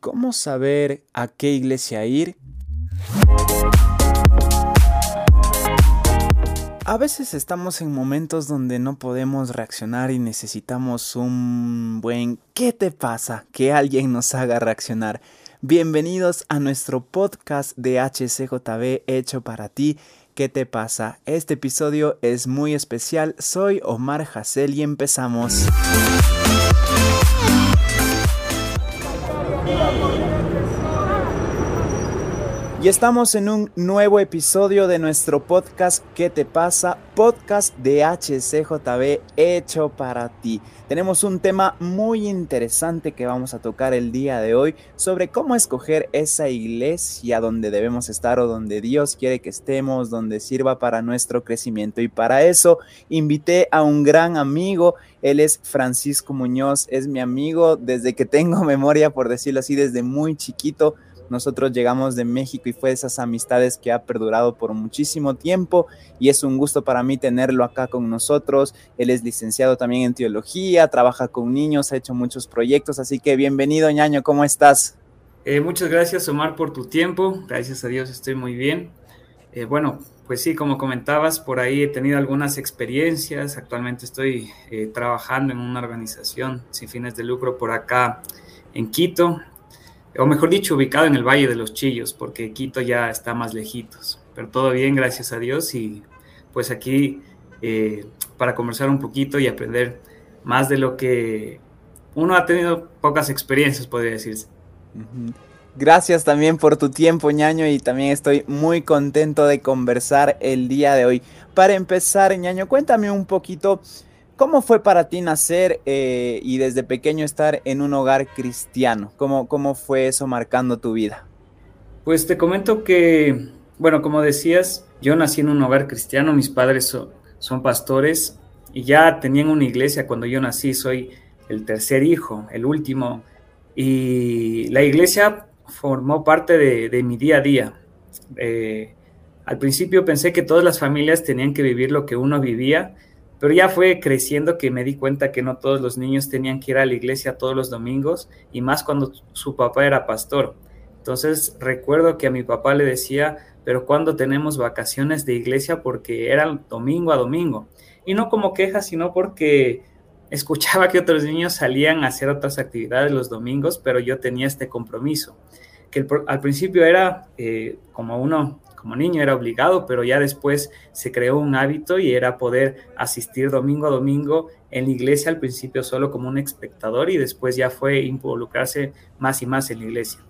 ¿Cómo saber a qué iglesia ir? A veces estamos en momentos donde no podemos reaccionar y necesitamos un buen ¿qué te pasa? que alguien nos haga reaccionar. Bienvenidos a nuestro podcast de HCJB hecho para ti. ¿Qué te pasa? Este episodio es muy especial. Soy Omar Hassel y empezamos. Y estamos en un nuevo episodio de nuestro podcast ¿Qué te pasa? Podcast de HCJB hecho para ti. Tenemos un tema muy interesante que vamos a tocar el día de hoy sobre cómo escoger esa iglesia donde debemos estar o donde Dios quiere que estemos, donde sirva para nuestro crecimiento. Y para eso invité a un gran amigo. Él es Francisco Muñoz, es mi amigo desde que tengo memoria, por decirlo así, desde muy chiquito nosotros llegamos de México y fue esas amistades que ha perdurado por muchísimo tiempo y es un gusto para mí tenerlo acá con nosotros. Él es licenciado también en teología, trabaja con niños, ha hecho muchos proyectos, así que bienvenido ñaño, ¿cómo estás? Eh, muchas gracias Omar por tu tiempo, gracias a Dios estoy muy bien. Eh, bueno, pues sí, como comentabas, por ahí he tenido algunas experiencias, actualmente estoy eh, trabajando en una organización sin fines de lucro por acá en Quito, o mejor dicho, ubicado en el Valle de los Chillos, porque Quito ya está más lejitos. Pero todo bien, gracias a Dios, y pues aquí eh, para conversar un poquito y aprender más de lo que uno ha tenido pocas experiencias, podría decirse. Gracias también por tu tiempo, ñaño, y también estoy muy contento de conversar el día de hoy. Para empezar, ñaño, cuéntame un poquito ¿Cómo fue para ti nacer eh, y desde pequeño estar en un hogar cristiano? ¿Cómo, ¿Cómo fue eso marcando tu vida? Pues te comento que, bueno, como decías, yo nací en un hogar cristiano, mis padres son pastores y ya tenían una iglesia cuando yo nací, soy el tercer hijo, el último, y la iglesia formó parte de, mi día a día. Eh, al principio pensé que todas las familias tenían que vivir lo que uno vivía, pero ya fue creciendo que me di cuenta que no todos los niños tenían que ir a la iglesia todos los domingos y más cuando su papá era pastor. Entonces recuerdo que a mi papá le decía, pero cuando tenemos vacaciones de iglesia porque eran domingo a domingo. Y no como queja, sino porque escuchaba que otros niños salían a hacer otras actividades los domingos, pero yo tenía este compromiso, que al principio era eh, como uno como niño era obligado, pero ya después se creó un hábito y era poder asistir domingo a domingo en la iglesia, al principio solo como un espectador y después ya fue involucrarse más y más en la iglesia.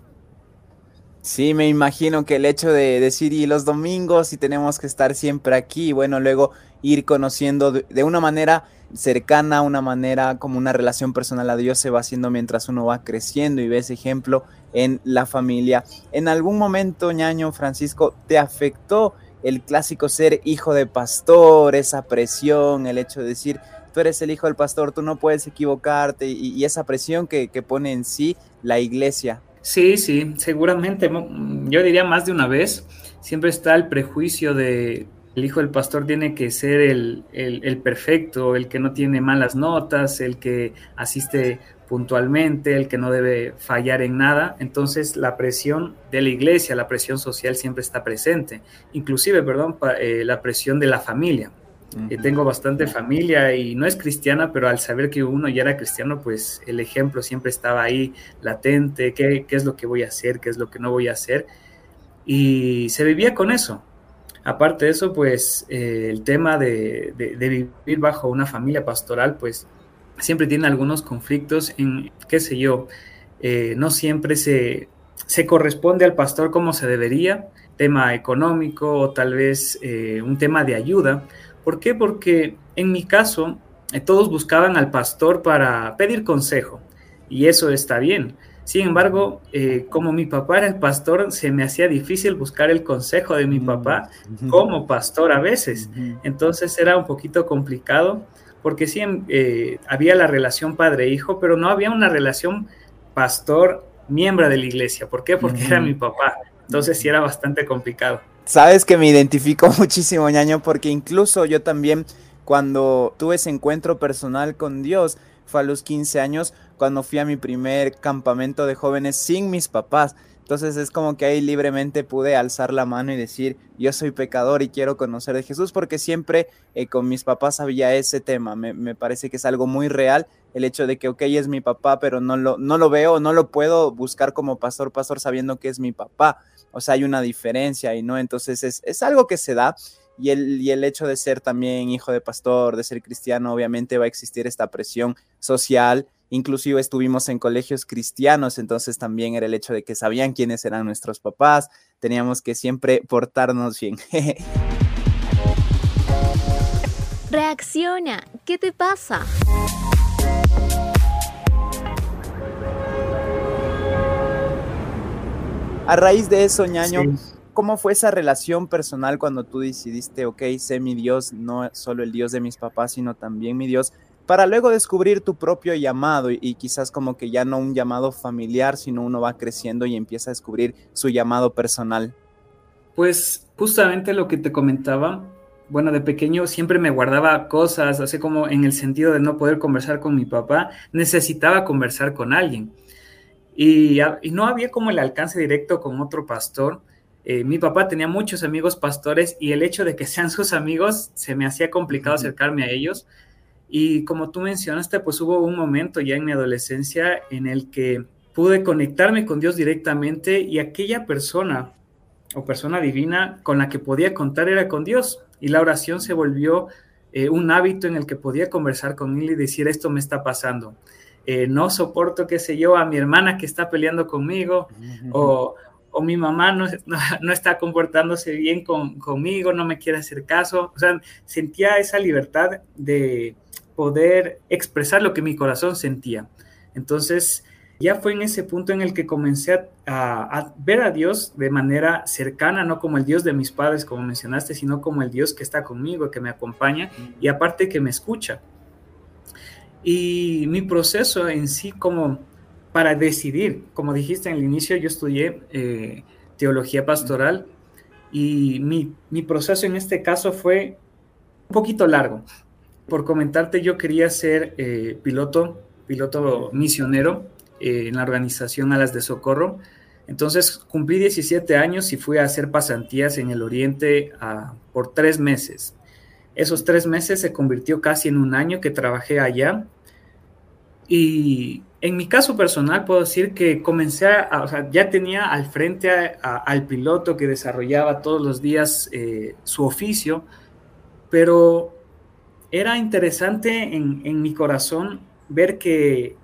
Sí, me imagino que el hecho de decir y los domingos y tenemos que estar siempre aquí, bueno, luego ir conociendo de una manera cercana, una manera como una relación personal a Dios se va haciendo mientras uno va creciendo y ves ejemplo en la familia. ¿En algún momento, ñaño Francisco, te afectó el clásico ser hijo de pastor, esa presión, el hecho de decir, tú eres el hijo del pastor, tú no puedes equivocarte y, esa presión que, que pone en sí la iglesia? Sí, sí, seguramente, yo diría más de una vez, siempre está el prejuicio de el hijo del pastor tiene que ser el, perfecto, el que no tiene malas notas, el que asiste puntualmente, el que no debe fallar en nada. Entonces la presión de la iglesia, la presión social siempre está presente. Inclusive, perdón, eh, la presión de la familia. Eh, tengo bastante familia y no es cristiana, pero al saber que uno ya era cristiano, pues el ejemplo siempre estaba ahí latente, qué, qué es lo que voy a hacer, qué es lo que no voy a hacer. Y se vivía con eso Aparte de eso, pues eh, el tema de, vivir bajo una familia pastoral, pues siempre tiene algunos conflictos en, qué sé yo, eh, no siempre se, se, corresponde al pastor como se debería, tema económico o tal vez eh, un tema de ayuda. ¿Por qué? Porque en mi caso, todos buscaban al pastor para pedir consejo y eso está bien sin embargo, eh, como mi papá era el pastor, se me hacía difícil buscar el consejo de mi mm, papá como pastor a veces. Entonces era un poquito complicado porque sí eh, había la relación padre-hijo, pero no había una relación pastor-miembro de la iglesia. ¿Por qué? Porque era mi papá. Entonces sí era bastante complicado. Sabes que me identifico muchísimo, ñaño, porque incluso yo también, cuando tuve ese encuentro personal con Dios, fue a los 15 años, cuando fui a mi primer campamento de jóvenes sin mis papás. Entonces es como que ahí libremente pude alzar la mano y decir, yo soy pecador y quiero conocer de Jesús, porque siempre eh, con mis papás había ese tema. Me, parece que es algo muy real el hecho de que, ok, es mi papá, pero no lo, no lo veo, no lo puedo buscar como pastor, pastor, sabiendo que es mi papá. O sea, hay una diferencia y no, entonces es, es algo que se da. Y el, y el hecho de ser también hijo de pastor, de ser cristiano, obviamente va a existir esta presión social Inclusive estuvimos en colegios cristianos, entonces también era el hecho de que sabían quiénes eran nuestros papás, teníamos que siempre portarnos bien. Reacciona, ¿qué te pasa? A raíz de eso, ñaño, ¿cómo fue esa relación personal cuando tú decidiste, ok, sé mi Dios, no solo el Dios de mis papás, sino también mi Dios? Para luego descubrir tu propio llamado y, quizás como que ya no un llamado familiar, sino uno va creciendo y empieza a descubrir su llamado personal? Pues justamente lo que te comentaba, bueno, de pequeño siempre me guardaba cosas, así como en el sentido de no poder conversar con mi papá, necesitaba conversar con alguien. Y, no había como el alcance directo con otro pastor. Eh, mi papá tenía muchos amigos pastores y el hecho de que sean sus amigos se me hacía complicado acercarme a ellos. Y como tú mencionaste, pues hubo un momento ya en mi adolescencia en el que pude conectarme con Dios directamente y aquella persona o persona divina con la que podía contar era con Dios. Y la oración se volvió eh, un hábito en el que podía conversar con él y decir, esto me está pasando. Eh, no soporto, qué sé yo, a mi hermana que está peleando conmigo o, o, mi mamá no, no, está comportándose bien con, conmigo, no me quiere hacer caso. O sea, sentía esa libertad de, poder expresar lo que mi corazón sentía. Entonces, ya fue en ese punto en el que comencé a, ver a Dios de manera cercana, no como el Dios de mis padres, como mencionaste, sino como el Dios que está conmigo, que me acompaña y aparte que me escucha. Y mi proceso en sí como para decidir, como dijiste en el inicio, yo estudié eh, teología pastoral y mi, mi proceso en este caso fue un poquito largo por comentarte, yo quería ser eh, piloto, piloto misionero eh, en la organización Alas de Socorro. Entonces cumplí 17 años y fui a hacer pasantías en el Oriente ah, por tres meses. Esos tres meses se convirtió casi en un año que trabajé allá. Y en mi caso personal puedo decir que comencé a, ya tenía al frente al piloto que desarrollaba todos los días eh, su oficio, pero era interesante en, mi corazón ver que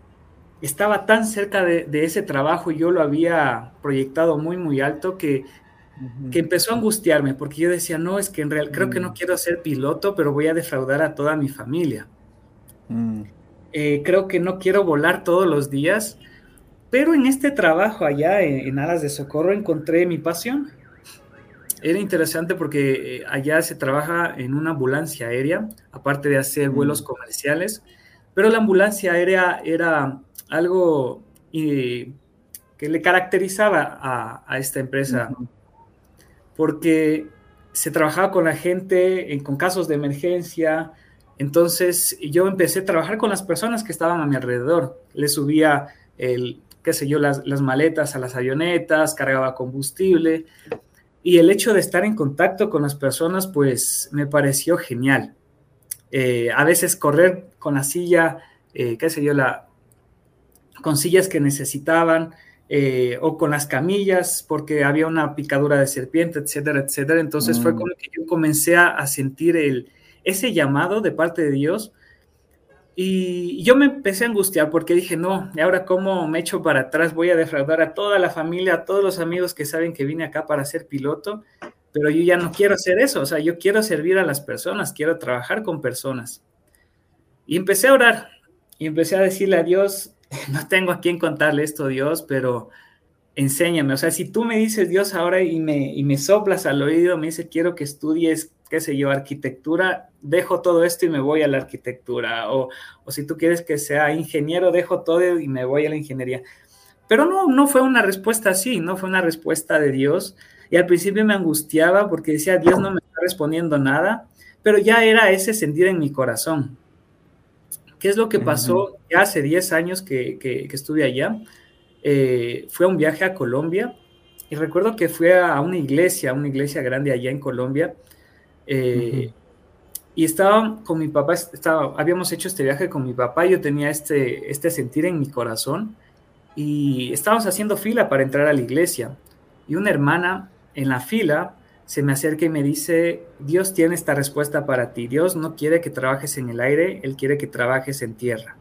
estaba tan cerca de, ese trabajo y yo lo había proyectado muy, muy alto que, empezó a angustiarme porque yo decía, no, es que en realidad creo que no mm. quiero ser piloto, pero voy a defraudar a toda mi familia. Eh, creo que no quiero volar todos los días, pero en este trabajo allá en, en Alas de Socorro encontré mi pasión era interesante porque eh, allá se trabaja en una ambulancia aérea, aparte de hacer vuelos mm. comerciales, pero la ambulancia aérea era algo que le caracterizaba a, esta empresa, porque se trabajaba con la gente con casos de emergencia, entonces yo empecé a trabajar con las personas que estaban a mi alrededor, le subía el, qué sé yo, las, las maletas a las avionetas, cargaba combustible, y el hecho de estar en contacto con las personas, pues me pareció genial. Eh, a veces correr con la silla, eh, qué sé yo, la, con sillas que necesitaban, eh, o con las camillas, porque había una picadura de serpiente, etcétera, etcétera. Entonces fue mm. como que yo comencé a, a sentir el, ese llamado de parte de Dios y yo me empecé a angustiar porque dije, no, ¿y ahora cómo me echo para atrás? Voy a defraudar a toda la familia, a todos los amigos que saben que vine acá para ser piloto, pero yo ya no quiero hacer eso, o sea, yo quiero servir a las personas, quiero trabajar con personas. Y empecé a orar y empecé a decirle a Dios, no tengo a quién contarle esto, Dios, pero enséñame, o sea, si tú me dices Dios ahora y me, y me soplas al oído, me dice, quiero que estudies qué sé yo, arquitectura, dejo todo esto y me voy a la arquitectura. O, si tú quieres que sea ingeniero, dejo todo y me voy a la ingeniería. Pero no, no fue una respuesta así, no fue una respuesta de Dios. Y al principio me angustiaba porque decía, Dios no me está respondiendo nada, pero ya era ese sentir en mi corazón. ¿Qué es lo que pasó? Ya hace 10 años que, que, estuve allá, eh, fue un viaje a Colombia y recuerdo que fui a una iglesia, una iglesia grande allá en Colombia. Eh, y estaba con mi papá, estaba, habíamos hecho este viaje con mi papá, yo tenía este, este sentir en mi corazón y estábamos haciendo fila para entrar a la iglesia. Y una hermana en la fila se me acerca y me dice, Dios tiene esta respuesta para ti, Dios no quiere que trabajes en el aire, Él quiere que trabajes en tierra.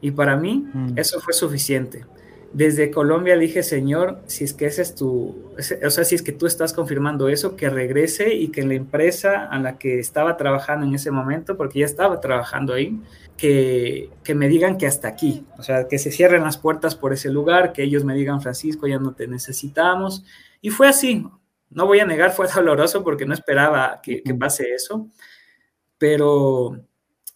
Y para mí mm. eso fue suficiente desde Colombia le dije, Señor, si es que ese es tu, o sea, si es que tú estás confirmando eso, que regrese y que la empresa a la que estaba trabajando en ese momento, porque ya estaba trabajando ahí, que, que me digan que hasta aquí, o sea, que se cierren las puertas por ese lugar, que ellos me digan, Francisco, ya no te necesitamos. Y fue así, no voy a negar, fue doloroso porque no esperaba que, que pase eso, pero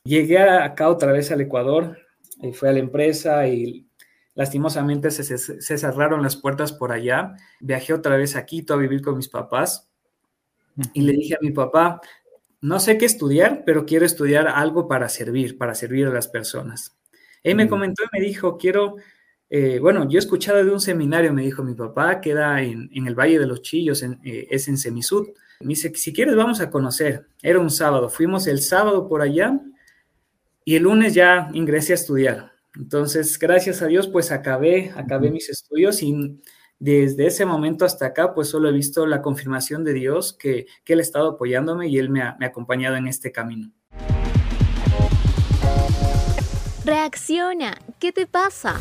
llegué acá otra vez al Ecuador, y fui a la empresa y Lastimosamente se, cerraron las puertas por allá. Viajé otra vez a Quito a vivir con mis papás y le dije a mi papá, no sé qué estudiar, pero quiero estudiar algo para servir, para servir a las personas. Él me comentó y me dijo, quiero, eh, bueno, yo he escuchado de un seminario, me dijo mi papá, queda en, en el Valle de los Chillos, eh, es en Semisud. Me dice, si quieres vamos a conocer. Era un sábado, fuimos el sábado por allá y el lunes ya ingresé a estudiar. Entonces, gracias a Dios, pues acabé, acabé mis estudios y desde ese momento hasta acá, pues solo he visto la confirmación de Dios que, Él ha estado apoyándome y Él me ha, me ha acompañado en este camino. Reacciona, ¿qué te pasa?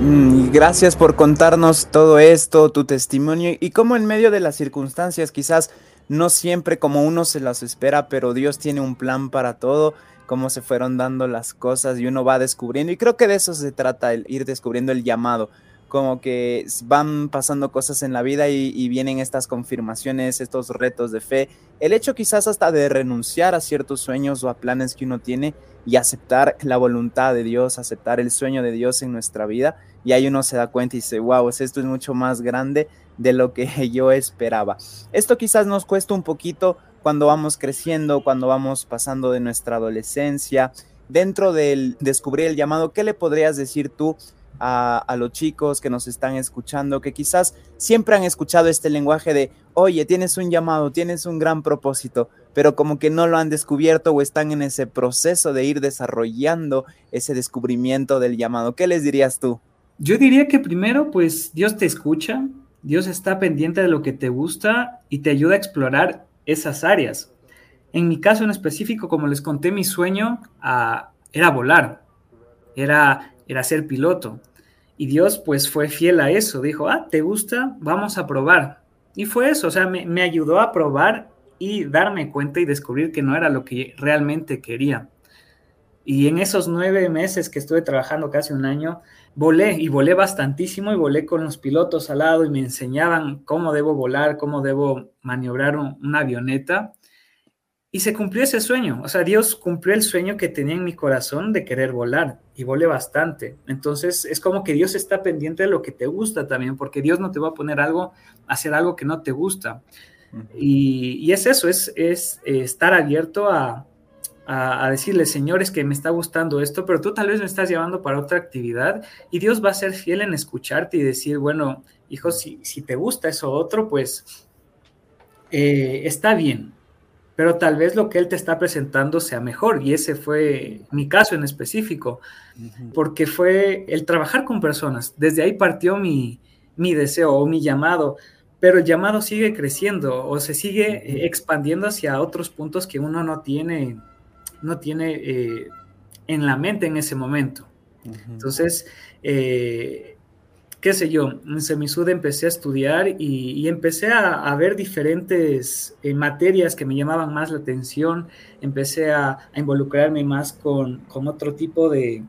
Mm, gracias por contarnos todo esto, tu testimonio y cómo en medio de las circunstancias quizás no siempre como uno se las espera, pero Dios tiene un plan para todo, cómo se fueron dando las cosas y uno va descubriendo. Y creo que de eso se trata, el ir descubriendo el llamado, como que van pasando cosas en la vida y, vienen estas confirmaciones, estos retos de fe. El hecho quizás hasta de renunciar a ciertos sueños o a planes que uno tiene y aceptar la voluntad de Dios, aceptar el sueño de Dios en nuestra vida. Y ahí uno se da cuenta y dice, wow, esto es mucho más grande de lo que yo esperaba. Esto quizás nos cuesta un poquito cuando vamos creciendo, cuando vamos pasando de nuestra adolescencia. Dentro del descubrir el llamado, ¿qué le podrías decir tú a, a, los chicos que nos están escuchando, que quizás siempre han escuchado este lenguaje de, oye, tienes un llamado, tienes un gran propósito, pero como que no lo han descubierto o están en ese proceso de ir desarrollando ese descubrimiento del llamado? ¿Qué les dirías tú? Yo diría que primero, pues Dios te escucha, Dios está pendiente de lo que te gusta y te ayuda a explorar esas áreas. En mi caso en específico, como les conté, mi sueño ah, era volar, era, era ser piloto. Y Dios pues fue fiel a eso, dijo, ah, ¿te gusta? Vamos a probar. Y fue eso, o sea, me, me ayudó a probar y darme cuenta y descubrir que no era lo que realmente quería. Y en esos nueve meses que estuve trabajando, casi un año, volé y volé bastantísimo y volé con los pilotos al lado y me enseñaban cómo debo volar, cómo debo maniobrar una avioneta. Y se cumplió ese sueño. O sea, Dios cumplió el sueño que tenía en mi corazón de querer volar y volé bastante. Entonces es como que Dios está pendiente de lo que te gusta también, porque Dios no te va a poner algo, hacer algo que no te gusta. y, es eso, es, es estar abierto a, a, decirle, señores, que me está gustando esto, pero tú tal vez me estás llevando para otra actividad y Dios va a ser fiel en escucharte y decir, bueno, hijo, si, si te gusta eso otro, pues eh, está bien, pero tal vez lo que Él te está presentando sea mejor y ese fue mi caso en específico, porque fue el trabajar con personas. Desde ahí partió mi, mi deseo o mi llamado pero el llamado sigue creciendo o se sigue expandiendo hacia otros puntos que uno no tiene no tiene eh, en la mente en ese momento. Entonces, eh, qué sé yo, en Semisud empecé a estudiar y, empecé a, ver diferentes eh, materias que me llamaban más la atención, empecé a, involucrarme más con, otro tipo de,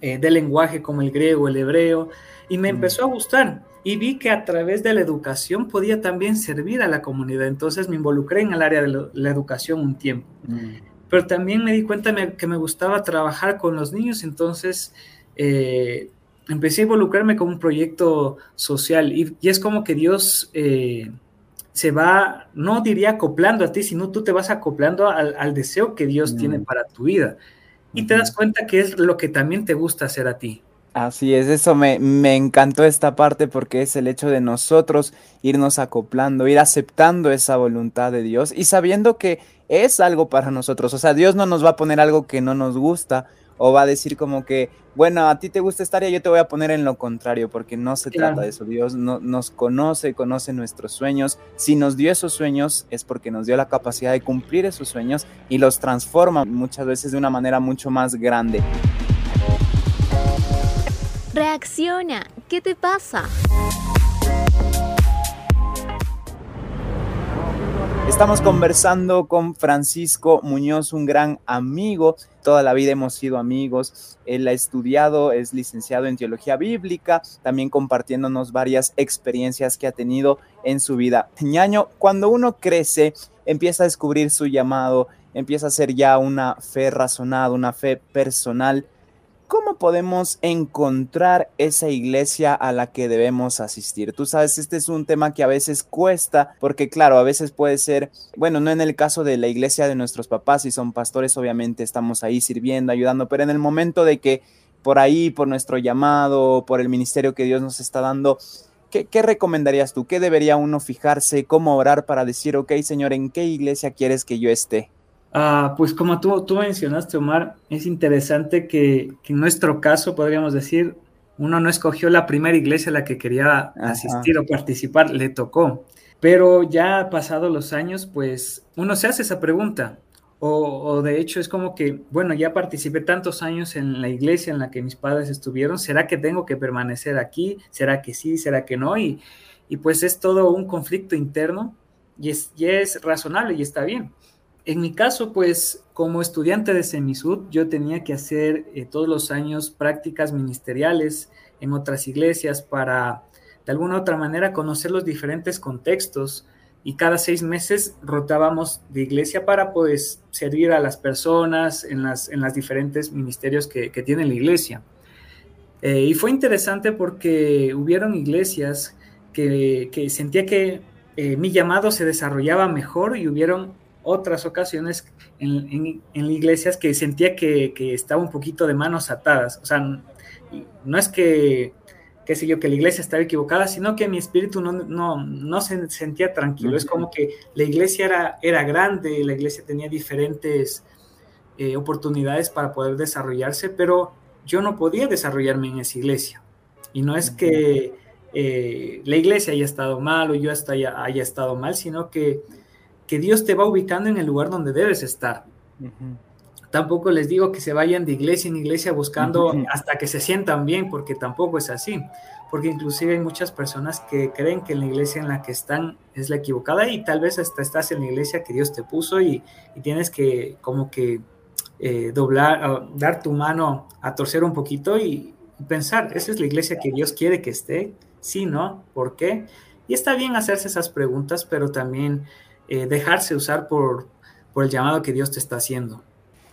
de, lenguaje como el griego, el hebreo, y me empezó a gustar. Y vi que a través de la educación podía también servir a la comunidad. Entonces me involucré en el área de la, educación un tiempo pero también me di cuenta que me gustaba trabajar con los niños, entonces eh, empecé a involucrarme con un proyecto social y, es como que Dios eh, se va, no diría acoplando a ti, sino tú te vas acoplando al, deseo que Dios tiene mm. para tu vida. Y te das cuenta que es lo que también te gusta hacer a ti. Así es, eso me, me, encantó esta parte porque es el hecho de nosotros irnos acoplando, ir aceptando esa voluntad de Dios y sabiendo que es algo para nosotros. O sea, Dios no nos va a poner algo que no nos gusta o va a decir como que, bueno, a ti te gusta esta área, yo te voy a poner en lo contrario, porque no se trata de eso. Dios no, nos conoce, conoce nuestros sueños. Si nos dio esos sueños es porque nos dio la capacidad de cumplir esos sueños y los transforma muchas veces de una manera mucho más grande. Reacciona, ¿qué te pasa? Estamos conversando con Francisco Muñoz, un gran amigo. Toda la vida hemos sido amigos. Él ha estudiado, es licenciado en teología bíblica, también compartiéndonos varias experiencias que ha tenido en su vida. Ñaño, cuando uno crece, empieza a descubrir su llamado, empieza a ser ya una fe razonada, una fe personal. ¿Cómo podemos encontrar esa iglesia a la que debemos asistir? Tú sabes, este es un tema que a veces cuesta, porque claro, a veces puede ser, bueno, no en el caso de la iglesia de nuestros papás, si son pastores, obviamente estamos ahí sirviendo, ayudando, pero en el momento de que por ahí, por nuestro llamado, por el ministerio que Dios nos está dando, ¿Qué, ¿qué, recomendarías tú? ¿Qué debería uno fijarse? ¿Cómo orar para decir, ok, Señor, ¿en qué iglesia quieres que yo esté? Ah, pues como tú, tú mencionaste, Omar, es interesante que, en nuestro caso, podríamos decir, uno no escogió la primera iglesia a la que quería asistir o participar, le tocó. Pero ya pasados los años, pues uno se hace esa pregunta. O, de hecho es como que, bueno, ya participé tantos años en la iglesia en la que mis padres estuvieron, ¿será que tengo que permanecer aquí? ¿Será que sí? ¿Será que no? Y, y pues es todo un conflicto interno y es, y es razonable y está bien. En mi caso, pues como estudiante de Semisud, yo tenía que hacer eh, todos los años prácticas ministeriales en otras iglesias para, de alguna otra manera, conocer los diferentes contextos y cada seis meses rotábamos de iglesia para pues servir a las personas en las, en las diferentes ministerios que, tiene la iglesia. Eh, y fue interesante porque hubieron iglesias que, sentía que eh, mi llamado se desarrollaba mejor y hubieron otras ocasiones en, en, iglesias que sentía que, estaba un poquito de manos atadas. O sea, no es que, qué sé yo, que la iglesia estaba equivocada, sino que mi espíritu no, no, se sentía tranquilo. Es como que la iglesia era, era grande, la iglesia tenía diferentes eh, oportunidades para poder desarrollarse, pero yo no podía desarrollarme en esa iglesia. Y no es que eh, la iglesia haya estado mal o yo hasta haya, haya estado mal, sino que que Dios te va ubicando en el lugar donde debes estar. Tampoco les digo que se vayan de iglesia en iglesia buscando hasta que se sientan bien, porque tampoco es así. Porque inclusive hay muchas personas que creen que la iglesia en la que están es la equivocada y tal vez hasta estás en la iglesia que Dios te puso y, tienes que como que eh, doblar, dar tu mano a torcer un poquito y pensar, ¿esa es la iglesia que Dios quiere que esté? Sí, ¿no? ¿Por qué? Y está bien hacerse esas preguntas, pero también eh, dejarse usar por, por el llamado que Dios te está haciendo.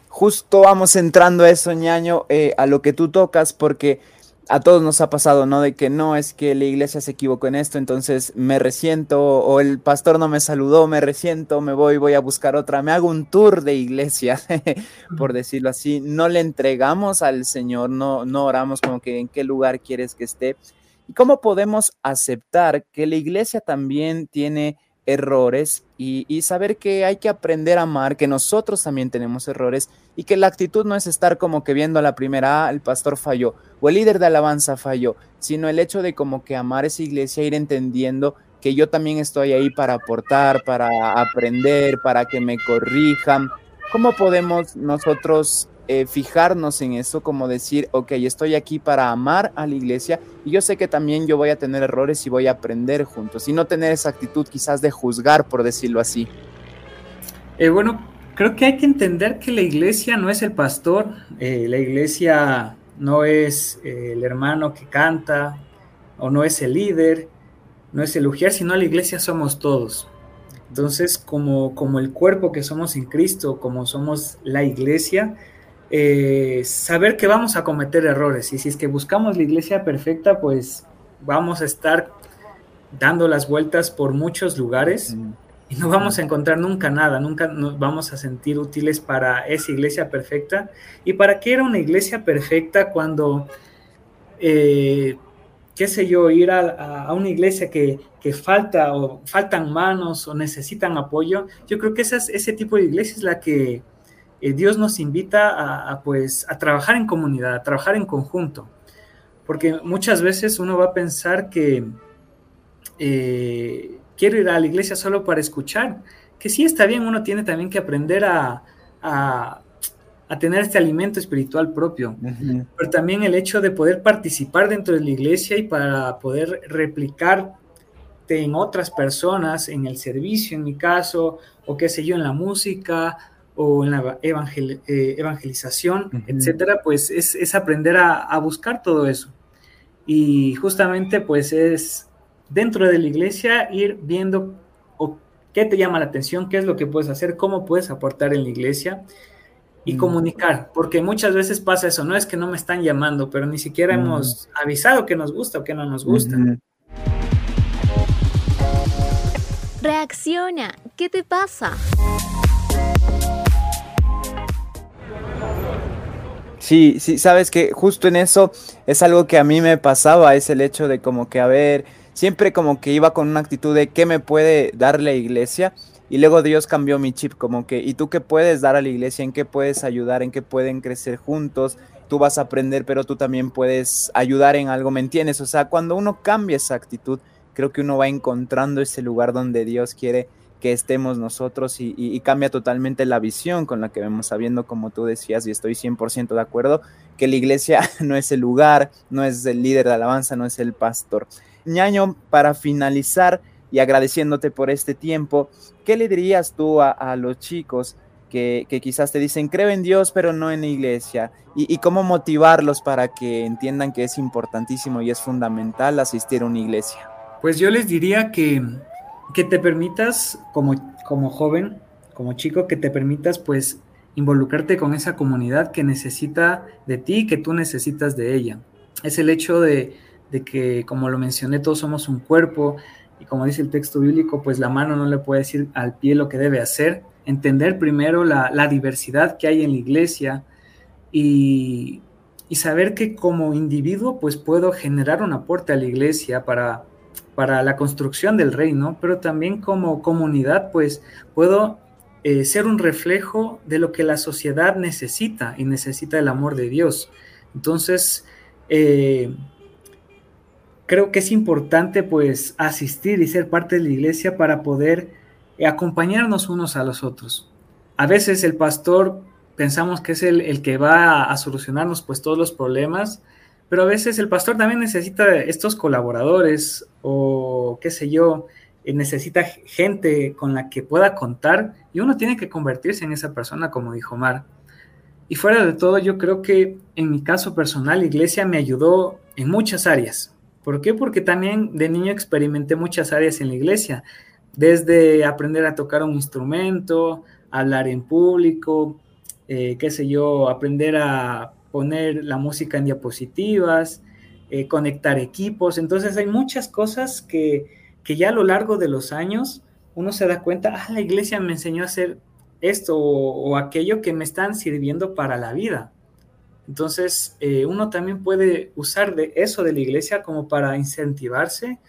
Justo vamos entrando a eso, ñaño, eh, a lo que tú tocas, porque a todos nos ha pasado, ¿no? De que no es que la iglesia se equivocó en esto, entonces me resiento, o el pastor no me saludó, me resiento, me voy, voy a buscar otra, me hago un tour de iglesia, por decirlo así. No le entregamos al Señor, no, no oramos como que en qué lugar quieres que esté. ¿Y cómo podemos aceptar que la iglesia también tiene errores y, saber que hay que aprender a amar, que nosotros también tenemos errores y que la actitud no es estar como que viendo a la primera, ah, el pastor falló o el líder de alabanza falló, sino el hecho de como que amar esa iglesia, ir entendiendo que yo también estoy ahí para aportar, para aprender, para que me corrijan. ¿Cómo podemos nosotros eh, fijarnos en eso, como decir, ok, estoy aquí para amar a la iglesia y yo sé que también yo voy a tener errores y voy a aprender juntos y no tener esa actitud quizás de juzgar, por decirlo así. Eh, bueno, creo que hay que entender que la iglesia no es el pastor, eh, la iglesia no es el hermano que canta o no es el líder, no es el sino la iglesia somos todos. Entonces, como, como el cuerpo que somos en Cristo, como somos la iglesia, eh, saber que vamos a cometer errores y si es que buscamos la iglesia perfecta, pues vamos a estar dando las vueltas por muchos lugares y no vamos a encontrar nunca nada, nunca nos vamos a sentir útiles para esa iglesia perfecta. ¿Y para qué era una iglesia perfecta cuando, eh, qué sé yo, ir a, una iglesia que, falta o faltan manos o necesitan apoyo? Yo creo que ese tipo de iglesia es la que eh, Dios nos invita a, pues, a trabajar en comunidad, a trabajar en conjunto. Porque muchas veces uno va a pensar que... Eh, quiero ir a la iglesia solo para escuchar, que sí está bien, uno tiene también que aprender a, a, tener este alimento espiritual propio, pero también el hecho de poder participar dentro de la iglesia y para poder replicarte en otras personas, en el servicio, en mi caso, o qué sé yo, en la música o en la eh, evangelización, etcétera, pues es, es aprender a, a buscar todo eso. Y justamente pues es dentro de la iglesia ir viendo qué te llama la atención, qué es lo que puedes hacer, cómo puedes aportar en la iglesia y mm. comunicar, porque muchas veces pasa eso, no es que no me están llamando, pero ni siquiera mm. hemos avisado que nos gusta o que no nos gusta. Reacciona, ¿qué te pasa? Sí, sí, sabes que justo en eso es algo que a mí me pasaba, es el hecho de como que, a ver, siempre como que iba con una actitud de qué me puede dar la iglesia y luego Dios cambió mi chip como que y tú qué puedes dar a la iglesia, en qué puedes ayudar, en qué pueden crecer juntos, tú vas a aprender pero tú también puedes ayudar en algo, ¿me entiendes? O sea, cuando uno cambia esa actitud, creo que uno va encontrando ese lugar donde Dios quiere que estemos nosotros y, cambia totalmente la visión con la que vemos, sabiendo como tú decías, y estoy 100% de acuerdo, que la iglesia no es el lugar, no es el líder de alabanza, no es el pastor ñaño, para finalizar y agradeciéndote por este tiempo, ¿qué le dirías tú a, los chicos que, quizás te dicen, creo en Dios, pero no en la iglesia? Y, cómo motivarlos para que entiendan que es importantísimo y es fundamental asistir a una iglesia? Pues yo les diría que, que te permitas, como, como joven, como chico, que te permitas pues involucrarte con esa comunidad que necesita de ti, que tú necesitas de ella. Es el hecho de, de que, como lo mencioné, todos somos un cuerpo y como dice el texto bíblico, pues la mano no le puede decir al pie lo que debe hacer. Entender primero la, diversidad que hay en la iglesia y, saber que como individuo, pues puedo generar un aporte a la iglesia para, para la construcción del reino, pero también como comunidad, pues puedo eh, ser un reflejo de lo que la sociedad necesita y necesita el amor de Dios. Entonces, eh, creo que es importante pues asistir y ser parte de la iglesia para poder acompañarnos unos a los otros. A veces el pastor pensamos que es el, que va a, solucionarnos pues todos los problemas, pero a veces el pastor también necesita estos colaboradores o qué sé yo, eh, necesita gente con la que pueda contar y uno tiene que convertirse en esa persona, como dijo Mar. Y fuera de todo, yo creo que en mi caso personal, iglesia me ayudó en muchas áreas. ¿Por qué? Porque también de niño experimenté muchas áreas en la iglesia, desde aprender a tocar un instrumento, hablar en público, eh, qué sé yo, aprender a poner la música en diapositivas, eh, conectar equipos. Entonces hay muchas cosas que, ya a lo largo de los años uno se da cuenta, ah, la iglesia me enseñó a hacer esto o aquello que me están sirviendo para la vida. Entonces, eh, uno también puede usar de eso de la iglesia como para incentivarse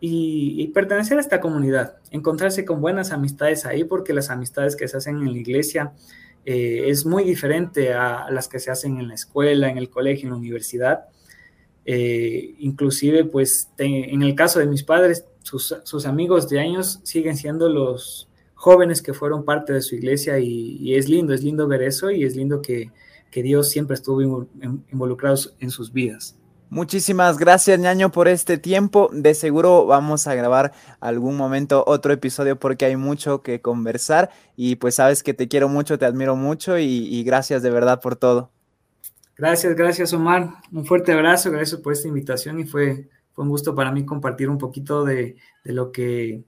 y, pertenecer a esta comunidad, encontrarse con buenas amistades ahí, porque las amistades que se hacen en la iglesia eh, es muy diferente a las que se hacen en la escuela, en el colegio, en la universidad. Eh, inclusive, pues, en el caso de mis padres, sus, sus, amigos de años siguen siendo los jóvenes que fueron parte de su iglesia y, y es lindo, es lindo ver eso y es lindo que, que Dios siempre estuvo involucrado en sus vidas. Muchísimas gracias, ñaño, por este tiempo. De seguro vamos a grabar algún momento otro episodio porque hay mucho que conversar y pues sabes que te quiero mucho, te admiro mucho y, gracias de verdad por todo. Gracias, gracias, Omar. Un fuerte abrazo, gracias por esta invitación y fue, fue un gusto para mí compartir un poquito de, de lo que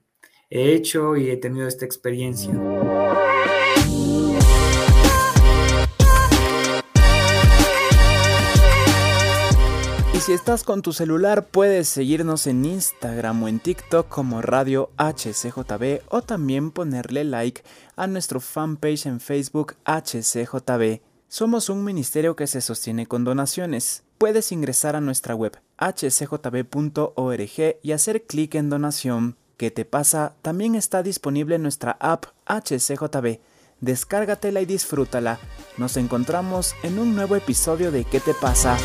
he hecho y he tenido esta experiencia. Si estás con tu celular puedes seguirnos en Instagram o en TikTok como Radio HCJB o también ponerle like a nuestro fanpage en Facebook HCJB. Somos un ministerio que se sostiene con donaciones. Puedes ingresar a nuestra web hcjb.org y hacer clic en donación. ¿Qué te pasa? También está disponible nuestra app HCJB. Descárgatela y disfrútala. Nos encontramos en un nuevo episodio de ¿Qué te pasa?